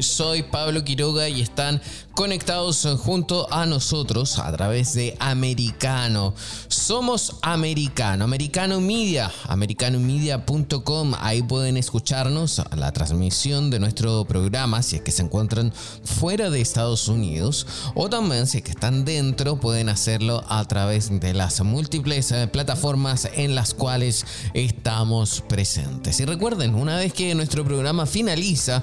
soy Pablo Quiroga y están conectados junto a nosotros a través de Americano. Somos Americano, Americano Media, americanomedia.com. Ahí pueden escucharnos la transmisión de nuestro programa si es que se encuentran fuera de Estados Unidos o también si es que están dentro pueden hacerlo a través de las múltiples eh, plataformas en las cuales estamos presentes. Y recuerden, una vez que nuestro programa finaliza,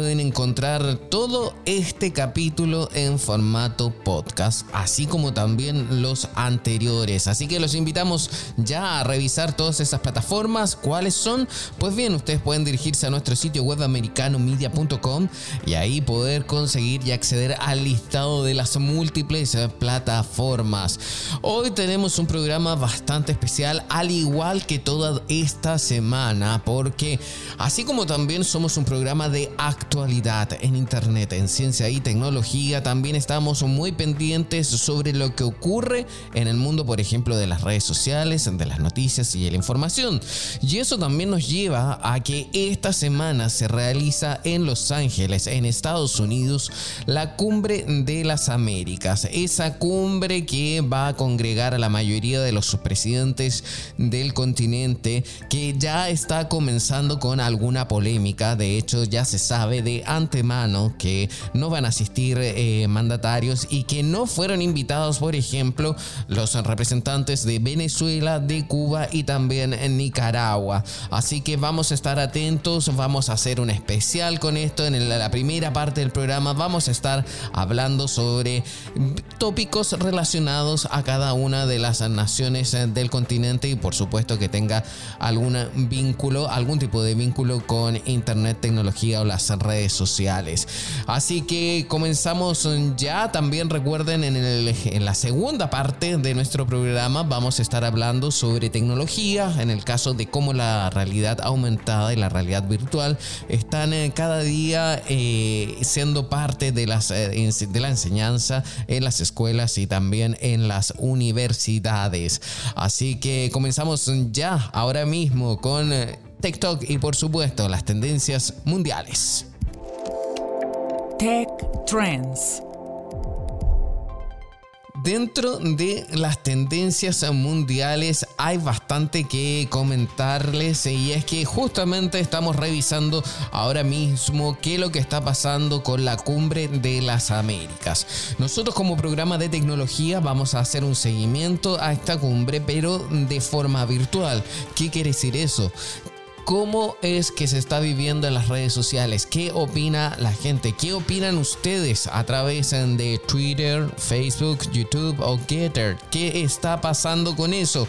pueden encontrar todo este capítulo en formato podcast, así como también los anteriores. Así que los invitamos ya a revisar todas esas plataformas. ¿Cuáles son? Pues bien, ustedes pueden dirigirse a nuestro sitio web americanomedia.com y ahí poder conseguir y acceder al listado de las múltiples plataformas. Hoy tenemos un programa bastante especial, al igual que toda esta semana, porque así como también somos un programa de acto actualidad en Internet, en ciencia y tecnología, también estamos muy pendientes sobre lo que ocurre en el mundo, por ejemplo, de las redes sociales, de las noticias y de la información. Y eso también nos lleva a que esta semana se realiza en Los Ángeles, en Estados Unidos, la cumbre de las Américas. Esa cumbre que va a congregar a la mayoría de los presidentes del continente, que ya está comenzando con alguna polémica. De hecho, ya se sabe de antemano que no van a asistir eh, mandatarios y que no fueron invitados, por ejemplo, los representantes de Venezuela, de Cuba y también en Nicaragua. Así que vamos a estar atentos, vamos a hacer un especial con esto. En la primera parte del programa vamos a estar hablando sobre tópicos relacionados a cada una de las naciones del continente y por supuesto que tenga algún vínculo, algún tipo de vínculo con Internet, tecnología o las redes redes sociales. Así que comenzamos ya. También recuerden en, en la segunda parte de nuestro programa vamos a estar hablando sobre tecnología, en el caso de cómo la realidad aumentada y la realidad virtual están eh, cada día eh, siendo parte de, las, eh, de la enseñanza en las escuelas y también en las universidades. Así que comenzamos ya ahora mismo con TikTok y por supuesto las tendencias mundiales. Tech Trends. Dentro de las tendencias mundiales hay bastante que comentarles y es que justamente estamos revisando ahora mismo qué es lo que está pasando con la cumbre de las Américas. Nosotros como programa de tecnología vamos a hacer un seguimiento a esta cumbre pero de forma virtual. ¿Qué quiere decir eso? ¿Cómo es que se está viviendo en las redes sociales? ¿Qué opina la gente? ¿Qué opinan ustedes a través de Twitter, Facebook, YouTube o Getter? ¿Qué está pasando con eso?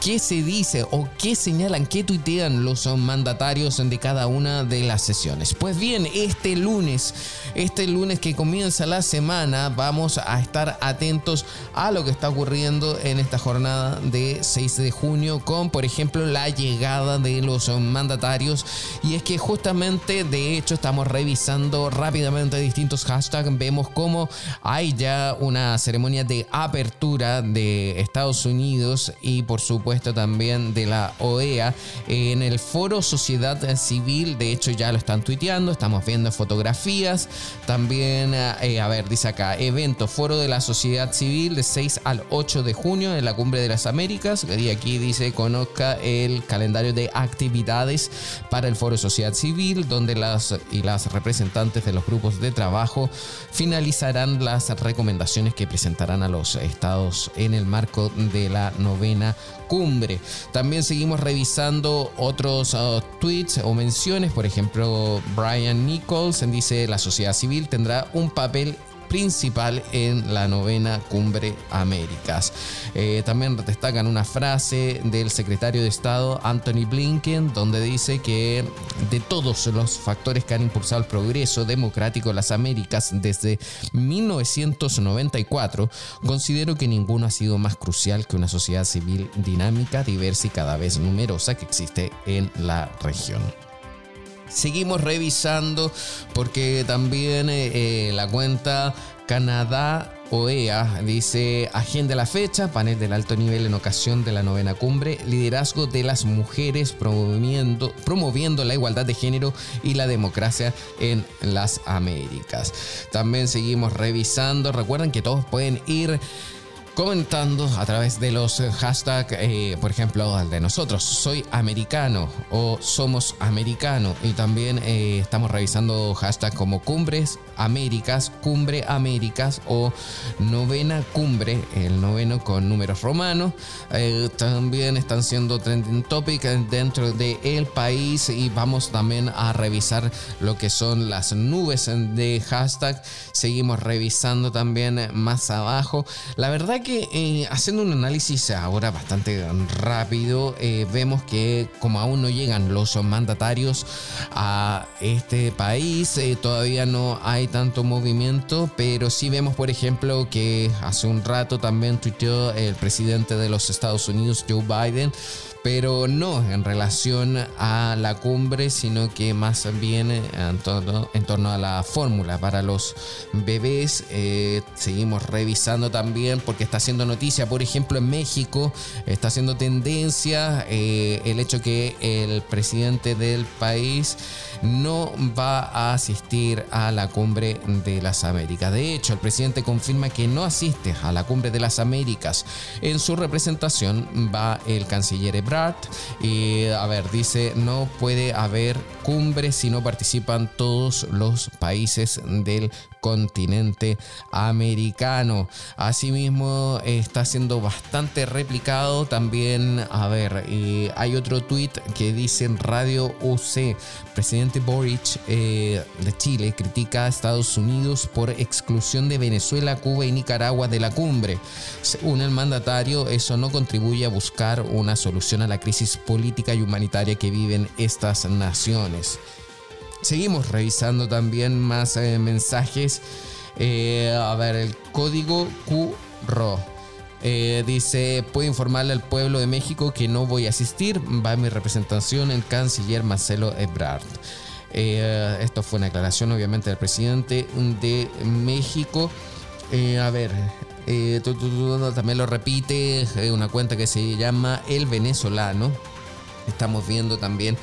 ¿Qué se dice o qué señalan, qué tuitean los mandatarios de cada una de las sesiones? Pues bien, este lunes, este lunes que comienza la semana, vamos a estar atentos a lo que está ocurriendo en esta jornada de 6 de junio con, por ejemplo, la llegada de los mandatarios. Y es que justamente, de hecho, estamos revisando rápidamente distintos hashtags. Vemos cómo hay ya una ceremonia de apertura de Estados Unidos y por supuesto también de la OEA en el foro Sociedad Civil. De hecho, ya lo están tuiteando, estamos viendo fotografías. También, eh, a ver, dice acá, evento Foro de la Sociedad Civil de 6 al 8 de junio en la Cumbre de las Américas. Y aquí dice, conozca el calendario de actividades para el Foro Sociedad Civil, donde las y las representantes de los grupos de trabajo finalizarán las recomendaciones que presentarán a los estados en el marco de la novena cumbre. También seguimos revisando otros uh, tweets o menciones, por ejemplo, Brian Nichols dice la sociedad civil tendrá un papel principal en la novena cumbre Américas. Eh, también destacan una frase del secretario de Estado Anthony Blinken donde dice que de todos los factores que han impulsado el progreso democrático en las Américas desde 1994, considero que ninguno ha sido más crucial que una sociedad civil dinámica, diversa y cada vez numerosa que existe en la región. Seguimos revisando porque también eh, eh, la cuenta Canadá OEA dice agenda la fecha, panel del alto nivel en ocasión de la novena cumbre, liderazgo de las mujeres promoviendo, promoviendo la igualdad de género y la democracia en las Américas. También seguimos revisando, recuerden que todos pueden ir comentando a través de los hashtags, eh, por ejemplo, al de nosotros, soy americano o somos americano. Y también eh, estamos revisando hashtags como cumbres Américas, cumbre Américas o novena cumbre, el noveno con números romanos. Eh, también están siendo trending topic dentro del país y vamos también a revisar lo que son las nubes de hashtag. Seguimos revisando también más abajo. La verdad que eh, haciendo un análisis ahora bastante rápido, eh, vemos que como aún no llegan los mandatarios a este país, todavía no hay tanto movimiento, pero sí vemos, por ejemplo, que hace un rato también tuiteó el presidente de los Estados Unidos, Joe Biden, pero no en relación a la cumbre, sino que más bien en torno, a la fórmula para los bebés. Eh, seguimos revisando también porque está haciendo noticia, por ejemplo, en México está haciendo tendencia eh, el hecho que el presidente del país no va a asistir a la cumbre de las Américas. De hecho, el presidente confirma que no asiste a la cumbre de las Américas. En su representación va el canciller Ebrard y, a ver, dice, no puede haber cumbre si no participan todos los países del continente americano. Asimismo, está siendo bastante replicado también. A ver, hay otro tweet que dice en Radio UC: presidente Boric eh, de Chile critica a Estados Unidos por exclusión de Venezuela, Cuba y Nicaragua de la cumbre. Según el mandatario, eso no contribuye a buscar una solución a la crisis política y humanitaria que viven estas naciones. Seguimos revisando también más eh, mensajes. Eh, a ver, el código QRO. Eh, dice, puedo informarle al pueblo de México que no voy a asistir. Va mi representación el canciller Marcelo Ebrard. esto fue una aclaración obviamente del presidente de México. a ver, también lo repite una cuenta que se llama El Venezolano. Estamos viendo también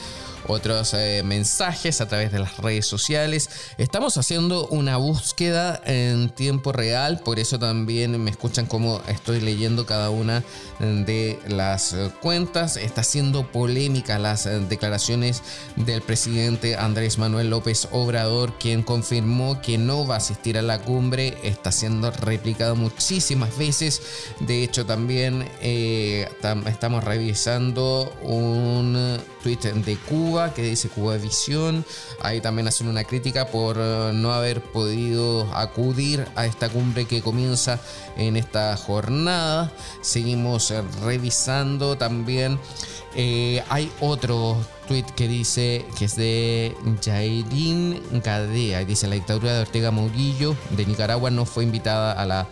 otros eh, mensajes a través de las redes sociales. Estamos haciendo una búsqueda en tiempo real, por eso también me escuchan como estoy leyendo cada una de las cuentas. Está siendo polémica las eh, declaraciones del presidente Andrés Manuel López Obrador, quien confirmó que no va a asistir a la cumbre. Está siendo replicado muchísimas veces. De hecho, también eh, estamos revisando un tweet de Cuba que dice Cuba Visión. Ahí también hacen una crítica por eh, no haber podido acudir a esta cumbre que comienza en esta jornada. Seguimos eh, revisando también. Eh, hay otro tweet que dice que es de Jairin Gadea. Dice la dictadura de Ortega Murillo de Nicaragua no fue invitada a la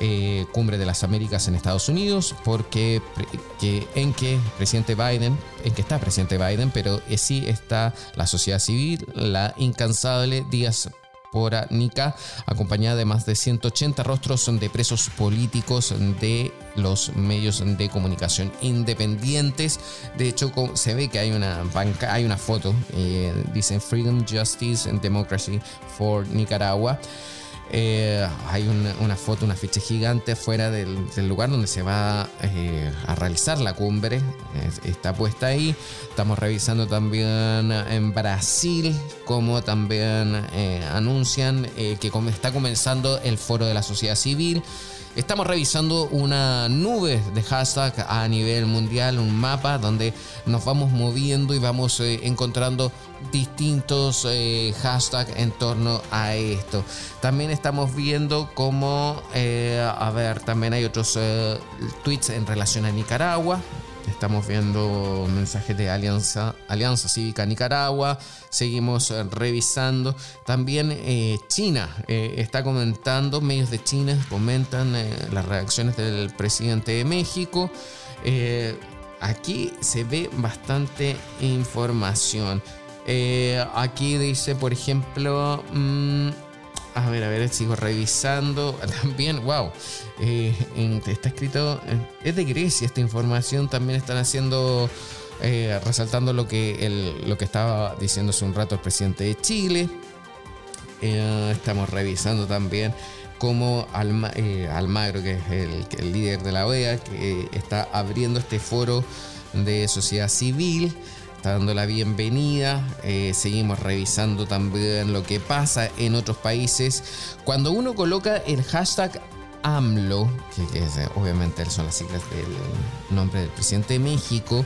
eh, cumbre de las Américas en Estados Unidos, porque que, en que presidente Biden, en que está presidente Biden, pero sí está la sociedad civil, la incansable Díaz Nica, acompañada de más de 180 rostros de presos políticos de los medios de comunicación independientes. De hecho, se ve que hay una hay una foto, eh, dicen Freedom, Justice and Democracy for Nicaragua. Eh, hay una, foto, una ficha gigante fuera del, lugar donde se va eh, a realizar la cumbre. está puesta ahí. Estamos revisando también en Brasil como también eh, anuncian que está comenzando el foro de la sociedad civil. Estamos revisando una nube de hashtag a nivel mundial, un mapa donde nos vamos moviendo y vamos encontrando distintos hashtags en torno a esto. También estamos viendo como, eh, a ver, también hay otros eh, tweets en relación a Nicaragua. Estamos viendo mensajes de Alianza, Alianza Cívica Nicaragua. Seguimos eh, revisando. También China está comentando, medios de China comentan las reacciones del presidente de México. aquí se ve bastante información. aquí dice, por ejemplo, mm, a ver, a ver, sigo revisando. También, wow. Eh, está escrito. Es de Grecia esta información. También están haciendo. Eh, resaltando lo que, lo que estaba diciendo hace un rato el presidente de Chile. Eh, estamos revisando también cómo Almagro, que es el, el líder de la OEA, que está abriendo este foro de sociedad civil dando la bienvenida. Eh, seguimos revisando también lo que pasa en otros países. Cuando uno coloca el hashtag AMLO, que, es, obviamente son las siglas del nombre del presidente de México,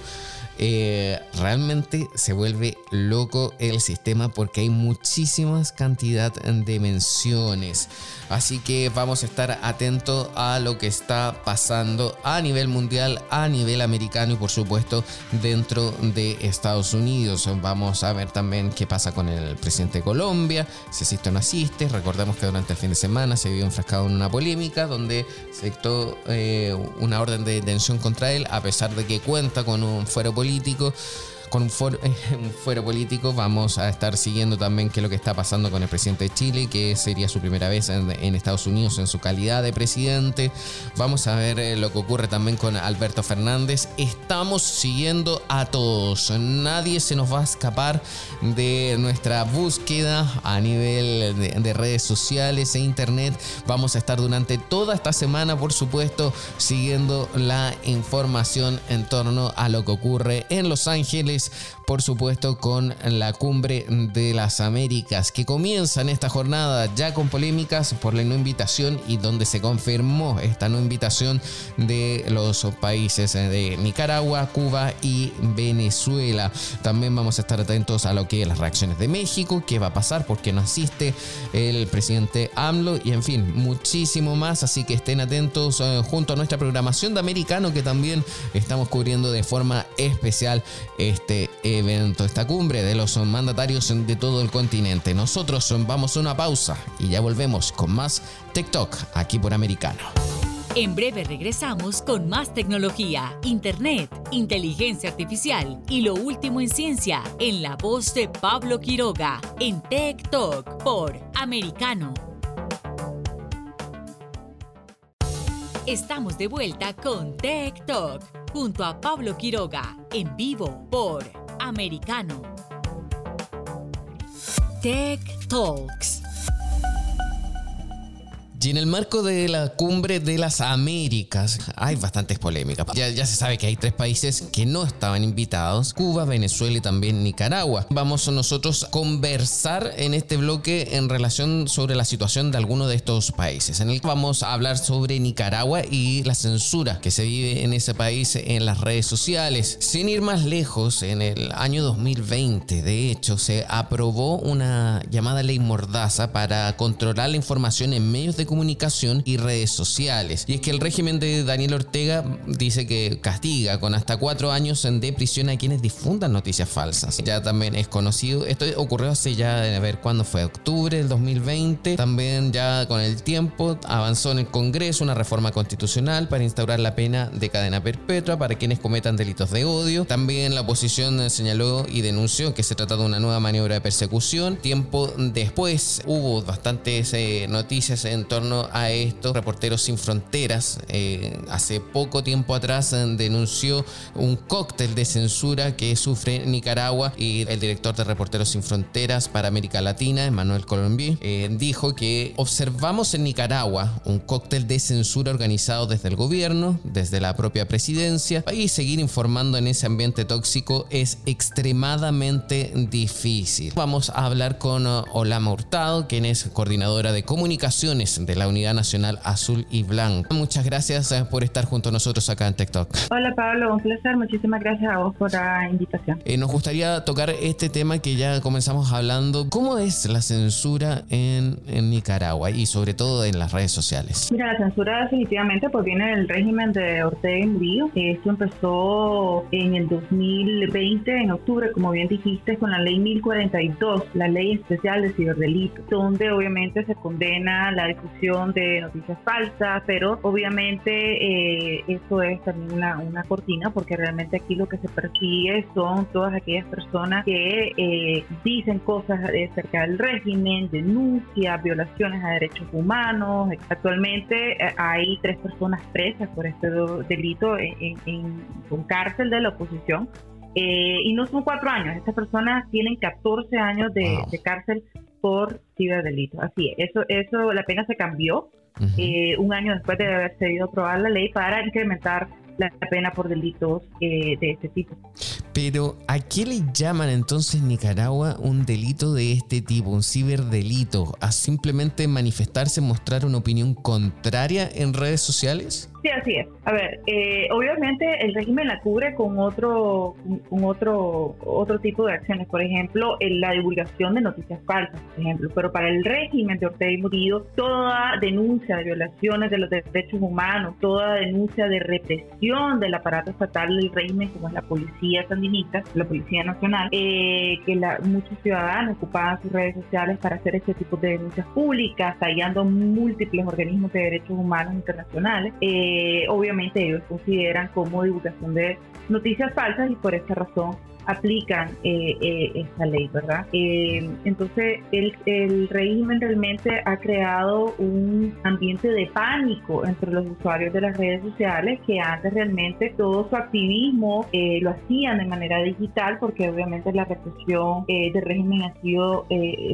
eh, realmente se vuelve loco el sistema porque hay muchísimas cantidad de menciones. Así que vamos a estar atentos a lo que está pasando a nivel mundial, a nivel americano y por supuesto dentro de Estados Unidos. Vamos a ver también qué pasa con el presidente de Colombia, si asiste o no asiste. Recordemos que durante el fin de semana se vio enfrascado en una polémica donde se dictó eh, una orden de detención contra él a pesar de que cuenta con un fuero político político con un fuero político. Vamos a estar siguiendo también qué es lo que está pasando con el presidente de Chile, que sería su primera vez en, Estados Unidos en su calidad de presidente. Vamos a ver eh, lo que ocurre también con Alberto Fernández. Estamos siguiendo a todos. Nadie se nos va a escapar de nuestra búsqueda a nivel de redes sociales e internet. Vamos a estar durante toda esta semana, por supuesto, siguiendo la información en torno a lo que ocurre en Los Ángeles place. Por supuesto, con la cumbre de las Américas, que comienza en esta jornada ya con polémicas por la no invitación y donde se confirmó esta no invitación de los países de Nicaragua, Cuba y Venezuela. También vamos a estar atentos a lo que es las reacciones de México, qué va a pasar, porque no asiste el presidente AMLO y en fin, muchísimo más, así que estén atentos eh, junto a nuestra programación de americano que también estamos cubriendo de forma especial este evento, esta cumbre de los mandatarios de todo el continente. Nosotros vamos a una pausa y ya volvemos con más TikTok aquí por Americano. En breve regresamos con más tecnología, internet, inteligencia artificial y lo último en ciencia en la voz de Pablo Quiroga en Tech Talk por Americano. Estamos de vuelta con Tech Talk junto a Pablo Quiroga, en vivo por Americano. Tech Talks. Y en el marco de la cumbre de las Américas hay bastantes polémicas. Ya, ya, se sabe que hay tres países que no estaban invitados, Cuba, Venezuela y también Nicaragua. Vamos nosotros a conversar en este bloque en relación sobre la situación de algunos de estos países. En el que vamos a hablar sobre Nicaragua y la censura que se vive en ese país en las redes sociales. Sin ir más lejos, en el año 2020, de hecho, se aprobó una llamada ley mordaza para controlar la información en medios de comunicación y redes sociales. Y es que el régimen de Daniel Ortega dice que castiga con hasta cuatro años de prisión a quienes difundan noticias falsas. Ya también es conocido, esto ocurrió hace ya, a ver cuándo fue, octubre del 2020. También ya con el tiempo avanzó en el Congreso una reforma constitucional para instaurar la pena de cadena perpetua para quienes cometan delitos de odio. También la oposición señaló y denunció que se trata de una nueva maniobra de persecución. Tiempo después hubo bastantes eh, noticias en torno a esto, Reporteros Sin Fronteras eh, hace poco tiempo atrás eh, denunció un cóctel de censura que sufre Nicaragua y el director de Reporteros Sin Fronteras para América Latina, Emmanuel Colombi, eh, dijo que observamos en Nicaragua un cóctel de censura organizado desde el gobierno, desde la propia presidencia y seguir informando en ese ambiente tóxico es extremadamente difícil. Vamos a hablar con Olama Hurtado, quien es coordinadora de comunicaciones de la Unidad Nacional Azul y Blanco. Muchas gracias eh, por estar junto a nosotros acá en TikTok. Hola Pablo, un placer. Muchísimas gracias a vos por la invitación. Eh, nos gustaría tocar este tema que ya comenzamos hablando. ¿Cómo es la censura en, en Nicaragua y sobre todo en las redes sociales? Mira, la censura definitivamente pues viene del régimen de Ortega y Murillo. Esto empezó en el 2020, en octubre, como bien dijiste, con la ley 1042, la ley especial de ciberdelito, donde obviamente se condena la difusión de noticias falsas, pero obviamente eh, eso es también una, una cortina porque realmente aquí lo que se persigue son todas aquellas personas que eh, dicen cosas acerca del régimen, denuncias, violaciones a derechos humanos. Actualmente eh, hay tres personas presas por este delito en, en, cárcel de la oposición. Eh, y no son cuatro años, estas personas tienen 14 años de, cárcel por ciberdelito. Así es, eso, eso, la pena se cambió eh, un año después de haber sido aprobada la ley para incrementar la pena por delitos eh, de este tipo. Pero, ¿a qué le llaman entonces Nicaragua un delito de este tipo, un ciberdelito? ¿A simplemente manifestarse, mostrar una opinión contraria en redes sociales? Sí, así es. A ver, eh, obviamente el régimen la cubre con otro, con otro, otro tipo de acciones. Por ejemplo, en la divulgación de noticias falsas, por ejemplo. Pero para el régimen de Ortega y Murillo, toda denuncia de violaciones de los derechos humanos, toda denuncia de represión del aparato estatal del régimen, como es la policía sandinista, la policía nacional, eh, que la, muchos ciudadanos ocupaban sus redes sociales para hacer este tipo de denuncias públicas, tallando múltiples organismos de derechos humanos internacionales. Eh, eh, obviamente ellos consideran como divulgación de noticias falsas y por esa razón aplican eh, eh, esta ley, ¿verdad? Eh, entonces, el, el, régimen realmente ha creado un ambiente de pánico entre los usuarios de las redes sociales que antes realmente todo su activismo lo hacían de manera digital porque obviamente la represión del régimen ha sido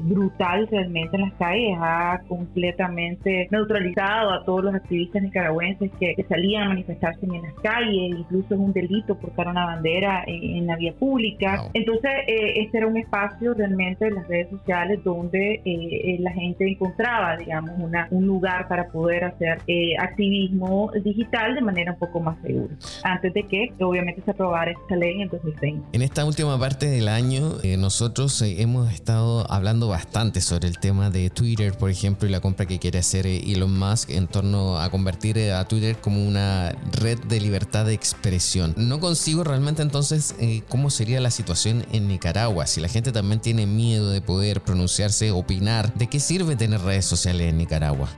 brutal realmente en las calles, ha completamente neutralizado a todos los activistas nicaragüenses que, salían a manifestarse en las calles, incluso es un delito portar una bandera en, en la vía pública entonces, eh, este era un espacio realmente en las redes sociales donde eh, eh, la gente encontraba, digamos, una, un lugar para poder hacer activismo digital de manera un poco más segura, antes de que obviamente se aprobara esta ley en 2020. En esta última parte del año, nosotros hemos estado hablando bastante sobre el tema de Twitter, por ejemplo, y la compra que quiere hacer Elon Musk en torno a convertir a Twitter como una red de libertad de expresión. No consigo realmente entonces cómo sería la situación en Nicaragua? Si la gente también tiene miedo de poder pronunciarse, opinar, ¿de qué sirve tener redes sociales en Nicaragua?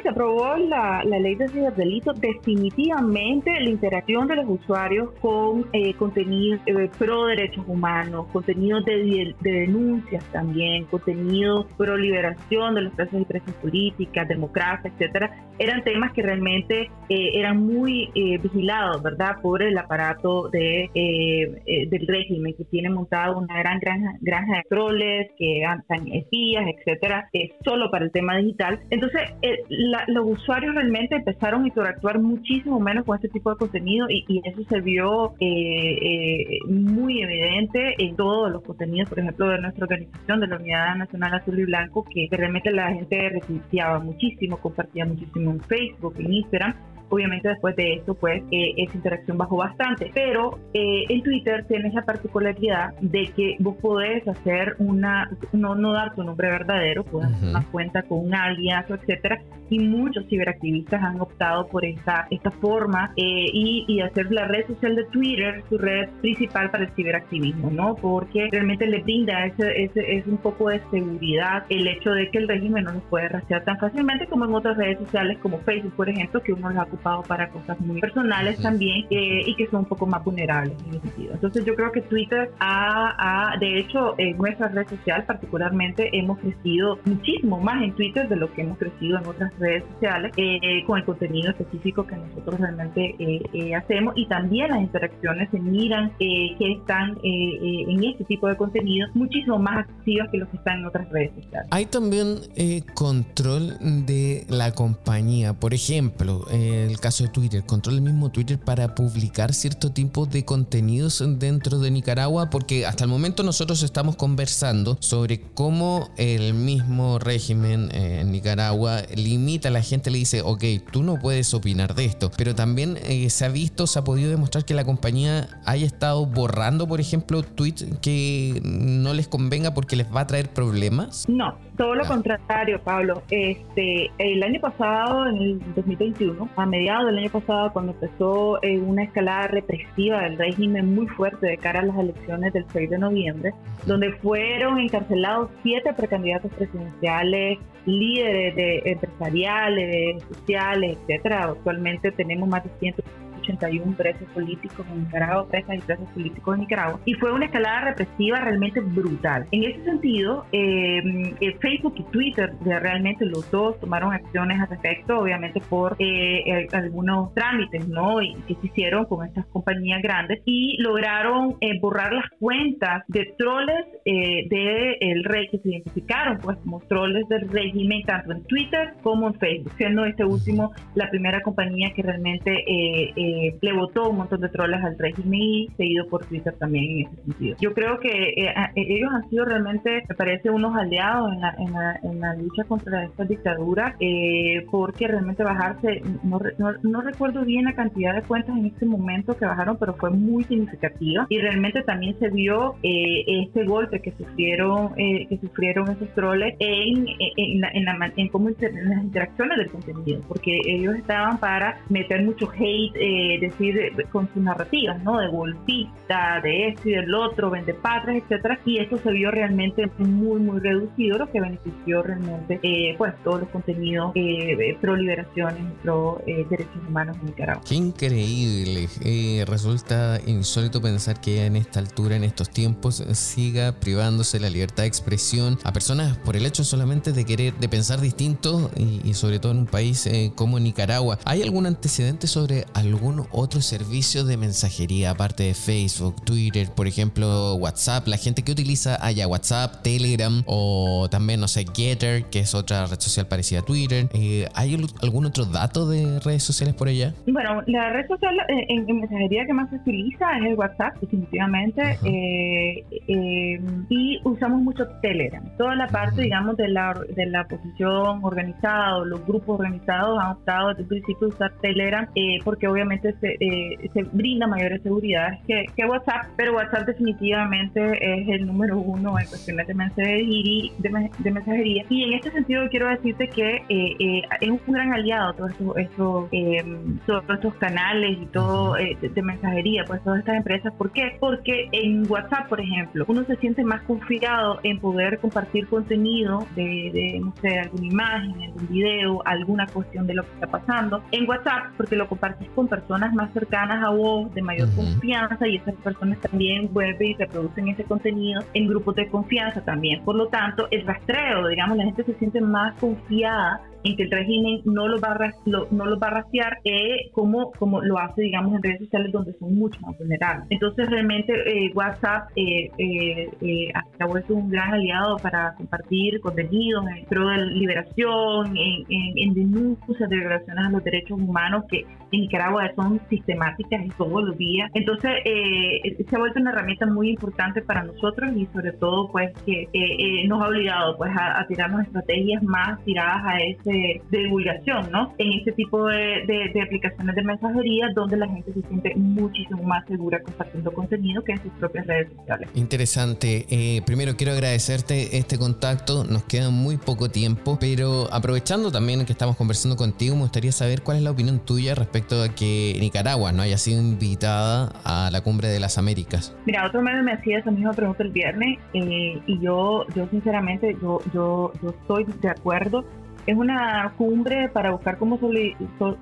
Que se aprobó la, ley de ciberdelito, definitivamente la interacción de los usuarios con eh, contenido eh, pro derechos humanos, contenido de, denuncias también, contenido pro liberación de los presos y presas políticas, democracia, etcétera, eran temas que realmente eh, eran muy vigilados, ¿verdad?, por el aparato de, del régimen que tiene montado una gran granja, granja de troles, que están espías, etcétera, solo para el tema digital. Entonces, eh, los usuarios realmente empezaron a interactuar muchísimo menos con este tipo de contenido y, eso se vio eh, eh, muy evidente en todos los contenidos, por ejemplo, de nuestra organización, de la Unidad Nacional Azul y Blanco, que realmente la gente retuiteaba muchísimo, compartía muchísimo en Facebook, en Instagram Obviamente después de esto, pues eh, esa interacción bajó bastante. Pero eh, en Twitter tienes la particularidad de que vos podés hacer una, no, no dar tu nombre verdadero, puedes hacer una cuenta con un alias, etcétera. Y muchos ciberactivistas han optado por esta, esta forma eh, y, y, hacer la red social de Twitter su red principal para el ciberactivismo, ¿no? Porque realmente le brinda ese, ese, es un poco de seguridad el hecho de que el régimen no nos puede rastrear tan fácilmente como en otras redes sociales como Facebook, por ejemplo, que uno las para cosas muy personales también eh, y que son un poco más vulnerables en ese sentido. Entonces yo creo que Twitter ha, de hecho, en nuestra red social particularmente hemos crecido muchísimo más en Twitter de lo que hemos crecido en otras redes sociales eh, con el contenido específico que nosotros realmente eh, hacemos y también las interacciones se miran que están en este tipo de contenido muchísimo más activas que los que están en otras redes sociales. Hay también control de la compañía, por ejemplo, el caso de Twitter, controla el mismo Twitter para publicar cierto tipo de contenidos dentro de Nicaragua, porque hasta el momento nosotros estamos conversando sobre cómo el mismo régimen eh, en Nicaragua limita a la gente, le dice, ok, tú no puedes opinar de esto, pero también eh, se ha visto, se ha podido demostrar que la compañía haya estado borrando, por ejemplo, tweets que no les convenga porque les va a traer problemas. No, todo lo contrario, Pablo. Este, el año pasado, en el 2021, a mediados del año pasado, cuando empezó eh, una escalada represiva del régimen muy fuerte de cara a las elecciones del 6 de noviembre, donde fueron encarcelados siete precandidatos presidenciales, líderes de empresariales, sociales, etcétera. Actualmente tenemos más de 100 81 presos políticos en Nicaragua, presas y presos políticos en Nicaragua, y fue una escalada represiva realmente brutal. En ese sentido, eh, eh, Facebook y Twitter, realmente los dos tomaron acciones al respecto, obviamente por eh, algunos trámites ¿no? Y que se hicieron con estas compañías grandes y lograron borrar las cuentas de troles del rey que se identificaron pues como troles del régimen tanto en Twitter como en Facebook, siendo este último la primera compañía que realmente eh, eh, le votó un montón de troles al régimen y seguido por Twitter también en ese sentido. Yo creo que eh, eh, ellos han sido realmente, me parece, unos aliados en la, en la, en la lucha contra esta dictadura, porque realmente bajarse, no, no, recuerdo bien la cantidad de cuentas en este momento que bajaron, pero fue muy significativa y realmente también se vio este golpe que sufrieron, que sufrieron esos troles en, en, la, en, la, en, cómo en las interacciones del contenido, porque ellos estaban para meter mucho hate decir eh, con sus narrativas, ¿no? De golpista, de esto y del otro, vende patrias, etcétera, y eso se vio realmente muy, muy reducido, lo que benefició realmente, eh, pues, todos los contenidos eh, pro liberaciones, pro derechos humanos en Nicaragua. Qué increíble. resulta insólito pensar que en esta altura, en estos tiempos, siga privándose la libertad de expresión a personas por el hecho solamente de querer, de pensar distinto y, y sobre todo en un país como Nicaragua. ¿Hay algún antecedente sobre algún algún otro servicio de mensajería aparte de Facebook, Twitter, por ejemplo, WhatsApp? La gente que utiliza allá WhatsApp, Telegram o también, no sé, Getter, que es otra red social parecida a Twitter. Eh, ¿Hay algún otro dato de redes sociales por allá? Bueno, la red social eh, en, mensajería que más se utiliza es el WhatsApp, definitivamente. Eh, y usamos mucho Telegram. Toda la parte, digamos, de la, de la oposición organizada o los grupos organizados han optado desde el principio usar Telegram porque obviamente eh, se, brinda mayores seguridades que, WhatsApp, pero WhatsApp definitivamente es el número uno en cuestiones de mensajería, de, mensajería. y en este sentido quiero decirte que eh, eh, es un gran aliado todos estos, todos estos canales y todo de, mensajería, pues todas estas empresas. ¿Por qué? Porque en WhatsApp, por ejemplo, uno se siente más confiado en poder compartir contenido de, de no sé, alguna imagen, algún video, alguna cuestión de lo que está pasando en WhatsApp, porque lo compartís con personas más cercanas a vos, de mayor confianza, y esas personas también vuelven y reproducen ese contenido en grupos de confianza también. Por lo tanto, el rastreo, digamos, la gente se siente más confiada en que el régimen no los va a, no los va a rastrear eh, como, como lo hace, digamos, en redes sociales donde son mucho más vulnerables. Entonces, realmente eh, WhatsApp eh, eh, eh ha vuelto un gran aliado para compartir contenidos en pro de liberación, en, en, denuncias de violaciones a los derechos humanos que en Nicaragua son sistemáticas y todos los días. Entonces, se ha vuelto una herramienta muy importante para nosotros y sobre todo, pues, que nos ha obligado pues, a, a tirarnos estrategias más tiradas a ese de, divulgación, ¿no? En este tipo de, de, aplicaciones de mensajería donde la gente se siente muchísimo más segura compartiendo contenido que en sus propias redes sociales. Interesante. Eh, primero quiero agradecerte este contacto. Nos queda muy poco tiempo, pero aprovechando también que estamos conversando contigo, me gustaría saber cuál es la opinión tuya respecto a que Nicaragua no haya sido invitada a la cumbre de las Américas. Mira, otro medio me hacía esa misma pregunta el viernes eh, y yo, yo sinceramente, yo, yo, yo estoy de acuerdo es una cumbre para buscar cómo,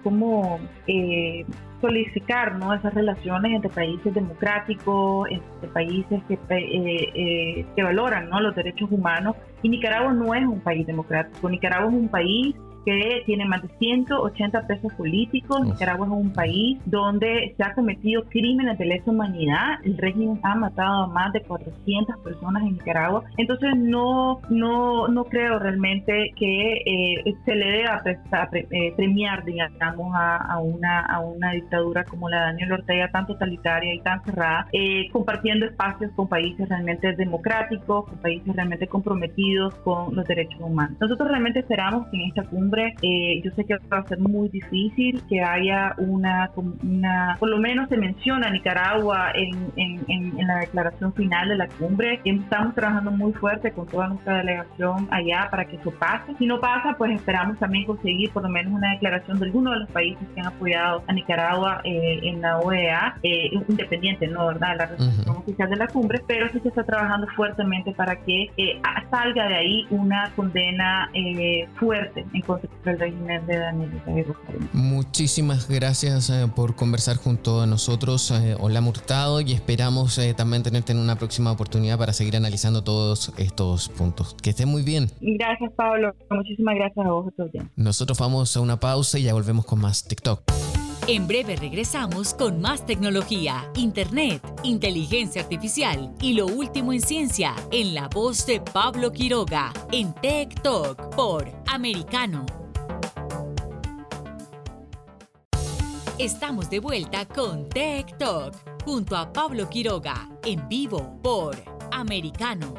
cómo eh, solidificar ¿no? esas relaciones entre países democráticos, entre países que, eh, eh, que valoran ¿no? los derechos humanos. Y Nicaragua no es un país democrático, Nicaragua es un país que tiene más de 180 presos políticos. Nicaragua es un país donde se ha cometido crímenes de lesa humanidad. El régimen ha matado a más de 400 personas en Nicaragua. Entonces no, no, no creo realmente que eh, se le deba eh, premiar, digamos, a, una, a una dictadura como la de Daniel Ortega, tan totalitaria y tan cerrada, eh, compartiendo espacios con países realmente democráticos, con países realmente comprometidos con los derechos humanos. Nosotros realmente esperamos que en esta cumbre, yo sé que va a ser muy difícil, que haya una, una por lo menos se menciona Nicaragua en, en, en, la declaración final de la cumbre. Estamos trabajando muy fuerte con toda nuestra delegación allá para que eso pase. Si no pasa, pues esperamos también conseguir por lo menos una declaración de alguno de los países que han apoyado a Nicaragua eh, en la OEA, eh, independiente, ¿no? ¿Verdad? La resolución oficial de la cumbre, pero sí se está trabajando fuertemente para que eh, salga de ahí una condena fuerte en contra del régimen de Daniel Muchísimas gracias por conversar junto a nosotros, Hola Murtado, y esperamos también tenerte en una próxima oportunidad para seguir analizando todos estos puntos. Que esté muy bien. Gracias, Pablo. Muchísimas gracias a vos. Nosotros vamos a una pausa y ya volvemos con más TikTok. En breve regresamos con más tecnología, internet, inteligencia artificial y lo último en ciencia en la voz de Pablo Quiroga en Tech Talk por Americano. Estamos de vuelta con Tech Talk junto a Pablo Quiroga en vivo por Americano.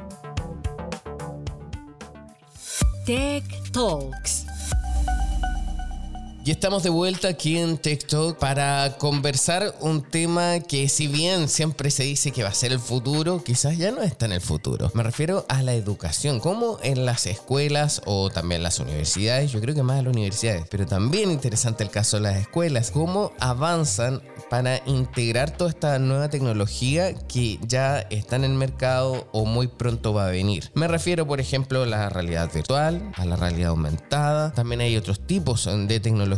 Tech Talks. Y estamos de vuelta aquí en TikTok para conversar un tema que si bien siempre se dice que va a ser el futuro, quizás ya no está en el futuro. Me refiero a la educación, como en las escuelas o también las universidades, yo creo que más en las universidades, pero también interesante el caso de las escuelas, cómo avanzan para integrar toda esta nueva tecnología que ya está en el mercado o muy pronto va a venir. Me refiero, por ejemplo, a la realidad virtual, a la realidad aumentada, también hay otros tipos de tecnología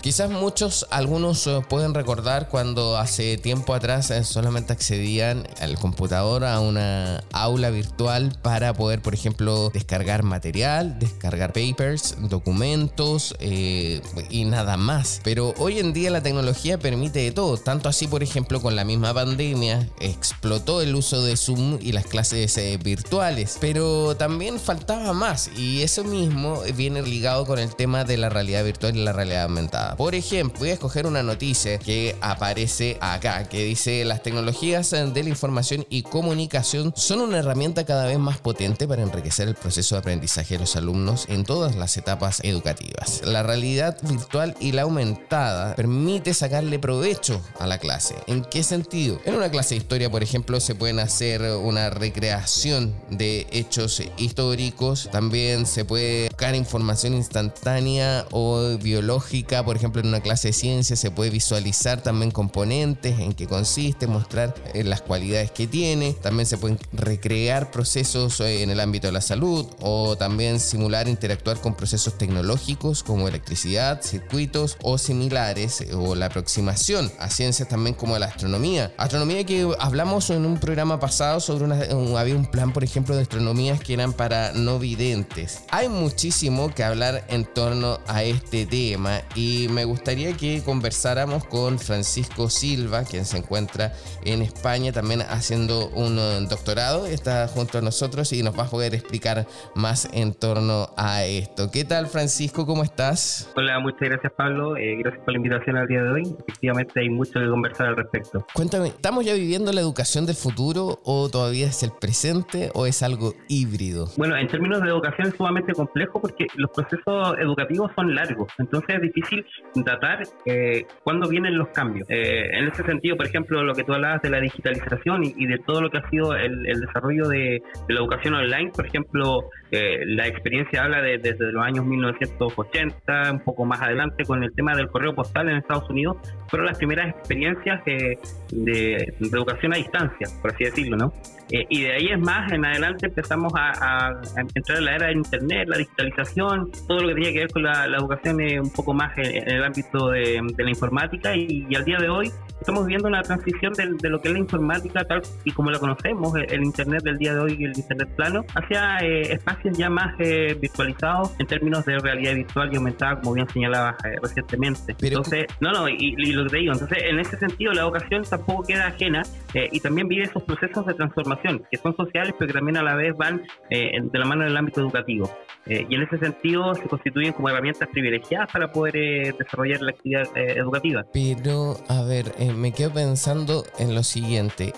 Quizás muchos, algunos eh, pueden recordar cuando hace tiempo atrás eh, solamente accedían al computador a una aula virtual para poder, por ejemplo, descargar material, descargar papers, documentos eh, y nada más. Pero hoy en día la tecnología permite de todo. Tanto así, por ejemplo, con la misma pandemia explotó el uso de Zoom y las clases virtuales. Pero también faltaba más y eso mismo viene ligado con el tema de la realidad virtual y la realidad aumentada. Por ejemplo, voy a escoger una noticia que aparece acá, que dice las tecnologías de la información y comunicación son una herramienta cada vez más potente para enriquecer el proceso de aprendizaje de los alumnos en todas las etapas educativas. La realidad virtual y la aumentada permite sacarle provecho a la clase. ¿En qué sentido? En una clase de historia, por ejemplo, se pueden hacer una recreación de hechos históricos, también se puede buscar información instantánea o biológica por ejemplo, en una clase de ciencia se puede visualizar también componentes, en qué consiste, mostrar eh, las cualidades que tiene. También se pueden recrear procesos eh, en el ámbito de la salud o también simular, interactuar con procesos tecnológicos como electricidad, circuitos o similares eh, o la aproximación a ciencias también como la astronomía. Astronomía que hablamos en un programa pasado sobre una, había un plan, por ejemplo, de astronomías que eran para no videntes. Hay muchísimo que hablar en torno a este tema y me gustaría que conversáramos con Francisco Silva, quien se encuentra en España también haciendo un uh, doctorado, está junto a nosotros y nos va a poder explicar más en torno a esto. ¿Qué tal Francisco? ¿Cómo estás? Hola, muchas gracias Pablo, eh, gracias por la invitación al día de hoy. Efectivamente hay mucho que conversar al respecto. Cuéntame, ¿estamos ya viviendo la educación del futuro o todavía es el presente o es algo híbrido? Bueno, en términos de educación es sumamente complejo porque los procesos educativos son largos, entonces es difícil datar eh, cuándo vienen los cambios. Eh, en ese sentido, por ejemplo, lo que tú hablabas de la digitalización y, de todo lo que ha sido el, desarrollo de, la educación online, por ejemplo, eh, la experiencia habla de, desde los años 1980, un poco más adelante, con el tema del correo postal en Estados Unidos, fueron las primeras experiencias de, de educación a distancia, por así decirlo, ¿no? Eh, y de ahí es más, en adelante empezamos a, entrar en la era de Internet, la digitalización, todo lo que tenía que ver con la, educación un poco más en, el ámbito de, la informática y, al día de hoy estamos viendo una transición de, lo que es la informática tal y como la conocemos, el, Internet del día de hoy y el Internet plano, hacia eh, espacios ya más eh, virtualizados en términos de realidad virtual y aumentada, como bien señalaba eh, recientemente. entonces, no, no, y, lo que te digo, entonces en ese sentido la educación tampoco queda ajena y también vive esos procesos de transformación que son sociales, pero que también a la vez van de la mano del ámbito educativo. y en ese sentido se constituyen como herramientas privilegiadas para poder desarrollar la actividad educativa. Pero, a ver, me quedo pensando en lo siguiente,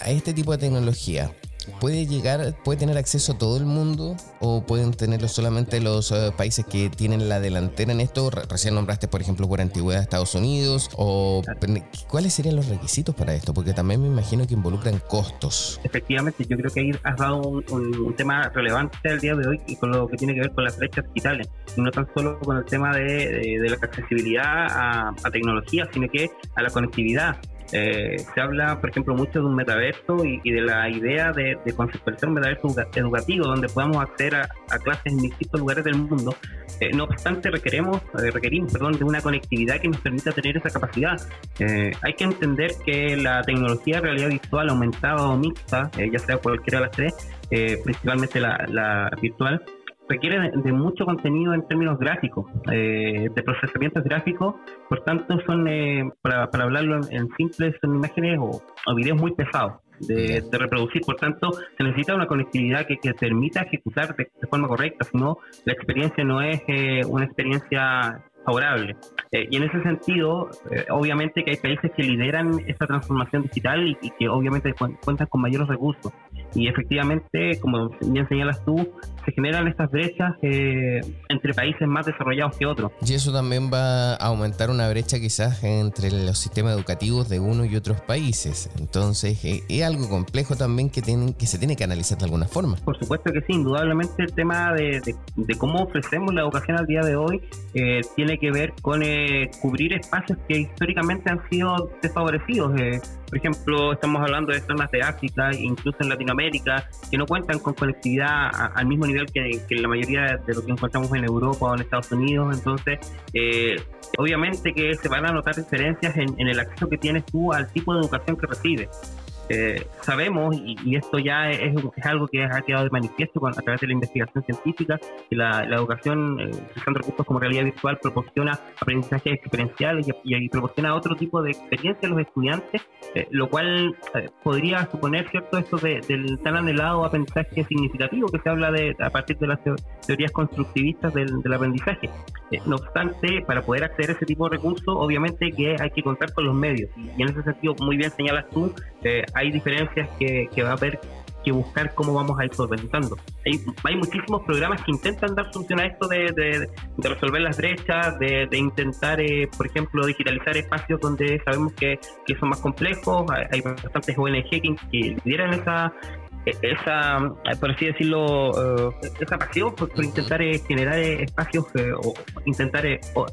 a este tipo de tecnología, ¿Puede llegar, puede tener acceso a todo el mundo o pueden tenerlo solamente los eh, países que tienen la delantera en esto? recién nombraste, por ejemplo, por antigüedad Estados Unidos o ¿cuáles serían los requisitos para esto? Porque también me imagino que involucran costos. Efectivamente, yo creo que ahí has dado un, tema relevante al día de hoy y con lo que tiene que ver con las brechas digitales, y no tan solo con el tema de, la accesibilidad a, a tecnología, sino que a la conectividad. Eh, se habla, por ejemplo, mucho de un metaverso y, de la idea de, conceptualizar un metaverso educativo donde podamos acceder a, clases en distintos lugares del mundo. Eh, no obstante, requeremos, eh, requerimos perdón, de una conectividad que nos permita tener esa capacidad. hay que entender que la tecnología de realidad virtual aumentada o mixta, ya sea cualquiera de las tres, principalmente la virtual, requiere de, mucho contenido en términos gráficos, eh, de procesamientos gráficos, por tanto son, eh, para, hablarlo en, simple, son imágenes o, videos muy pesados. De, reproducir, por tanto se necesita una conectividad que, permita ejecutar de, forma correcta, si no la experiencia no es eh, una experiencia favorable. y en ese sentido, obviamente que hay países que lideran esta transformación digital y, y que obviamente cuentan con mayores recursos y efectivamente, como bien señalas tú, se generan estas brechas eh, entre países más desarrollados que otros. Y eso también va a aumentar una brecha quizás entre los sistemas educativos de uno y otros países. Entonces, eh, es algo complejo también que, tienen, que se tiene que analizar de alguna forma. Por supuesto que sí, indudablemente el tema de, cómo ofrecemos la educación al día de hoy eh, tiene que ver con cubrir espacios que históricamente han sido desfavorecidos. Por ejemplo, estamos hablando de zonas de África, incluso en Latinoamérica que no cuentan con conectividad al mismo nivel que, la mayoría de lo que encontramos en Europa o en Estados Unidos. Entonces, eh, obviamente que se van a notar diferencias en, en, el acceso que tienes tú al tipo de educación que recibes. Eh, sabemos, y, esto ya es, algo que ha quedado de manifiesto a través de la investigación científica, que la, educación, eh, utilizando recursos como realidad virtual, proporciona aprendizaje experienciales y, proporciona otro tipo de experiencia a los estudiantes, eh, lo cual podría suponer, ¿cierto?, esto del tan anhelado aprendizaje significativo que se habla de a partir de las teorías constructivistas del, del aprendizaje. no obstante, para poder acceder a ese tipo de recursos, obviamente que hay que contar con los medios, y, en ese sentido, muy bien señalas tú, hay diferencias que, va a haber que buscar cómo vamos a ir solventando. Hay, hay muchísimos programas que intentan dar solución a esto de, resolver las brechas, de, intentar, eh, por ejemplo, digitalizar espacios donde sabemos que, que son más complejos. Hay, bastantes ONG que, que lideran esa, esa, por así decirlo, eh, esa pasión por, intentar eh, generar eh, espacios o intentar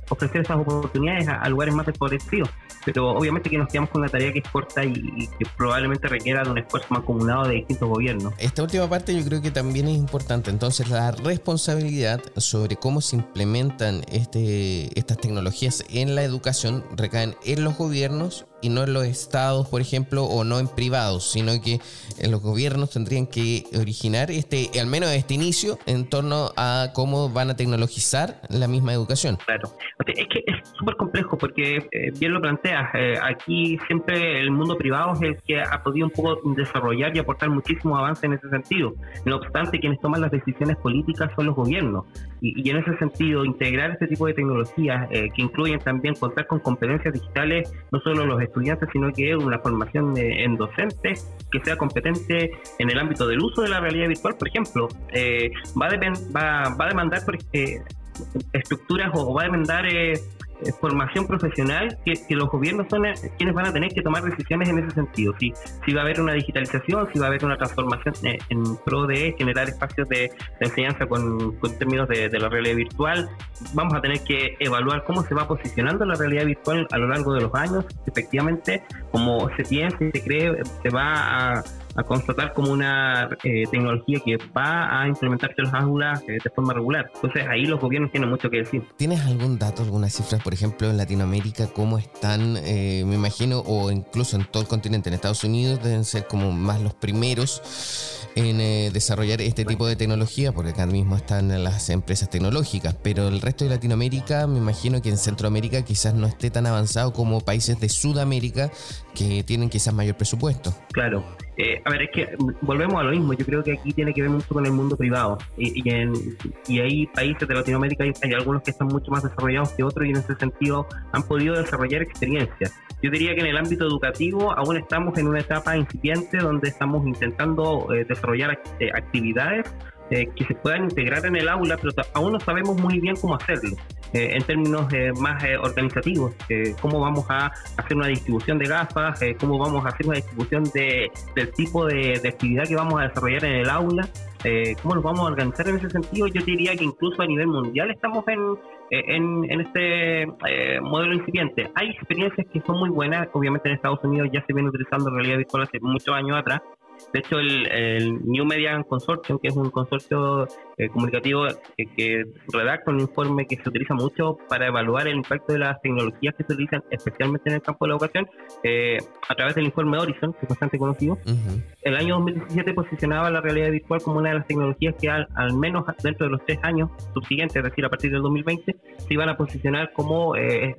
ofrecer esas oportunidades a, lugares más desfavorecidos. Pero obviamente que nos quedamos con una tarea que es corta y, que probablemente requiera de un esfuerzo mancomunado de distintos gobiernos. Esta última parte yo creo que también es importante. Entonces, la responsabilidad sobre cómo se implementan este, estas tecnologías en la educación recaen en los gobiernos y no en los estados, por ejemplo, o no en privados, sino que en los gobiernos tendrían que originar este, al menos este inicio en torno a cómo van a tecnologizar la misma educación. Claro, es que es súper complejo porque eh, bien lo planteas, eh, aquí siempre el mundo privado es el que ha podido un poco desarrollar y aportar muchísimo avance en ese sentido. No obstante, quienes toman las decisiones políticas son los gobiernos y, en ese sentido integrar este tipo de tecnologías eh, que incluyen también contar con competencias digitales, no solo los estudiantes, sino que una formación en docentes que sea competente en el ámbito del uso de la realidad virtual, por ejemplo, eh, va, a va, a demandar porque estructuras o va a demandar eh, eh, formación profesional que, los gobiernos son eh, quienes van a tener que tomar decisiones en ese sentido. Si, si va a haber una digitalización, si va a haber una transformación eh, en, pro de generar espacios de, enseñanza con, con términos de, la realidad virtual, vamos a tener que evaluar cómo se va posicionando la realidad virtual a lo largo de los años. Efectivamente, como se piensa y se cree, se va a a constatar como una eh, tecnología que va a implementarse en las aulas de forma regular. Entonces ahí los gobiernos tienen mucho que decir. ¿Tienes algún dato, algunas cifras, por ejemplo, en Latinoamérica, cómo están, me imagino, o incluso en todo el continente, en Estados Unidos, deben ser como más los primeros en eh, desarrollar este tipo de tecnología, porque acá mismo están las empresas tecnológicas, pero el resto de Latinoamérica, me imagino que en Centroamérica quizás no esté tan avanzado como países de Sudamérica que tienen quizás mayor presupuesto. Claro. Eh, a ver, es que volvemos a lo mismo. Yo creo que aquí tiene que ver mucho con el mundo privado. Y, hay países de Latinoamérica, hay, hay, algunos que están mucho más desarrollados que otros y en ese sentido han podido desarrollar experiencias. Yo diría que en el ámbito educativo aún estamos en una etapa incipiente donde estamos intentando eh, desarrollar eh, actividades que se puedan integrar en el aula, pero aún no sabemos muy bien cómo hacerlo. Eh, en términos eh, más eh, organizativos, cómo vamos a hacer una distribución de gafas, cómo vamos a hacer una distribución de, del tipo de, actividad que vamos a desarrollar en el aula, cómo nos vamos a organizar en ese sentido. Yo diría que incluso a nivel mundial estamos en, en, en este modelo incipiente. Hay experiencias que son muy buenas, obviamente en Estados Unidos ya se viene utilizando realidad virtual hace muchos años atrás, de hecho, el, New Media Consortium, que es un consorcio eh, comunicativo que, redacta un informe que se utiliza mucho para evaluar el impacto de las tecnologías que se utilizan, especialmente en el campo de la educación, eh, a través del informe Horizon, que es bastante conocido. El año 2017 posicionaba la realidad virtual como una de las tecnologías que al, menos dentro de los tres años subsiguientes, es decir, a partir del 2020, se iban a posicionar como eh,